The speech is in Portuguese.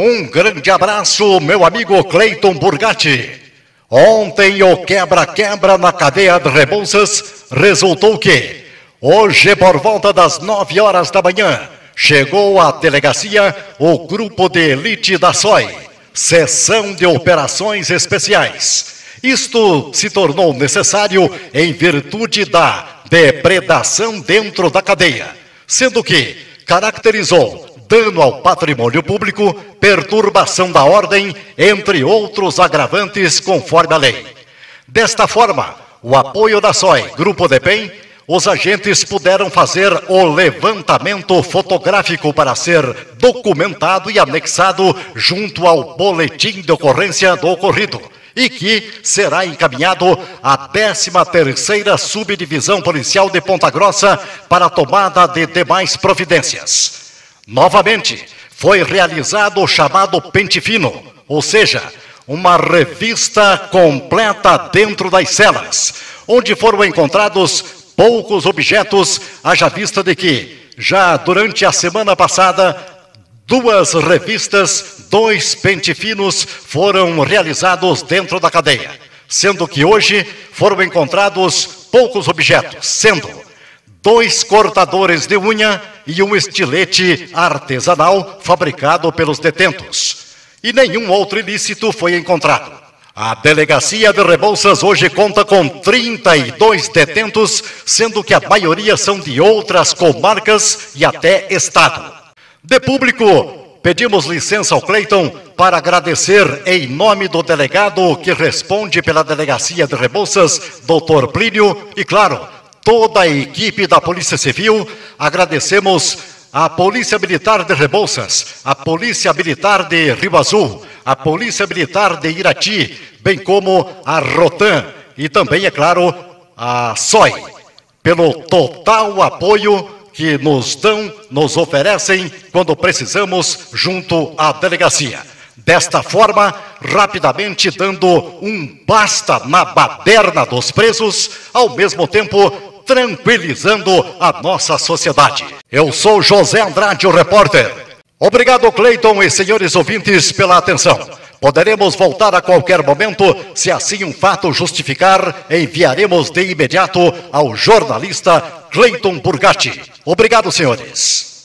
Um grande abraço, meu amigo Cleiton Burgatti. Ontem o quebra-quebra na cadeia de Rebouças resultou que, hoje por volta das nove horas da manhã, chegou à delegacia o grupo de elite da SOI, Seção de Operações Especiais. Isto se tornou necessário em virtude da depredação dentro da cadeia, sendo que caracterizou dano ao patrimônio público, perturbação da ordem, entre outros agravantes conforme a lei. Desta forma, o apoio da SOI, Grupo DEPEN, os agentes puderam fazer o levantamento fotográfico para ser documentado e anexado junto ao boletim de ocorrência do ocorrido e que será encaminhado à 13ª Subdivisão Policial de Ponta Grossa para tomada de demais providências. Novamente, foi realizado o chamado Pente Fino, ou seja, uma revista completa dentro das celas, onde foram encontrados poucos objetos, haja vista de que, já durante a semana passada, duas revistas, dois pente finos foram realizados dentro da cadeia, sendo que hoje foram encontrados poucos objetos, sendo dois cortadores de unha e um estilete artesanal fabricado pelos detentos. E nenhum outro ilícito foi encontrado. A delegacia de Rebouças hoje conta com 32 detentos, sendo que a maioria são de outras comarcas e até estado. De público, pedimos licença ao Cleiton para agradecer em nome do delegado que responde pela delegacia de Rebouças, doutor Plínio, e claro, toda a equipe da Polícia Civil, agradecemos a Polícia Militar de Rebouças, a Polícia Militar de Rio Azul, a Polícia Militar de Irati, bem como a Rotan e também, é claro, a SOI, pelo total apoio que nos dão, nos oferecem quando precisamos junto à delegacia. Desta forma, rapidamente dando um basta na baderna dos presos, ao mesmo tempo tranquilizando a nossa sociedade. Eu sou José Andrade, o repórter. Obrigado, Cleiton e senhores ouvintes, pela atenção. Poderemos voltar a qualquer momento, se assim um fato justificar, enviaremos de imediato ao jornalista Cleiton Burgatti. Obrigado, senhores.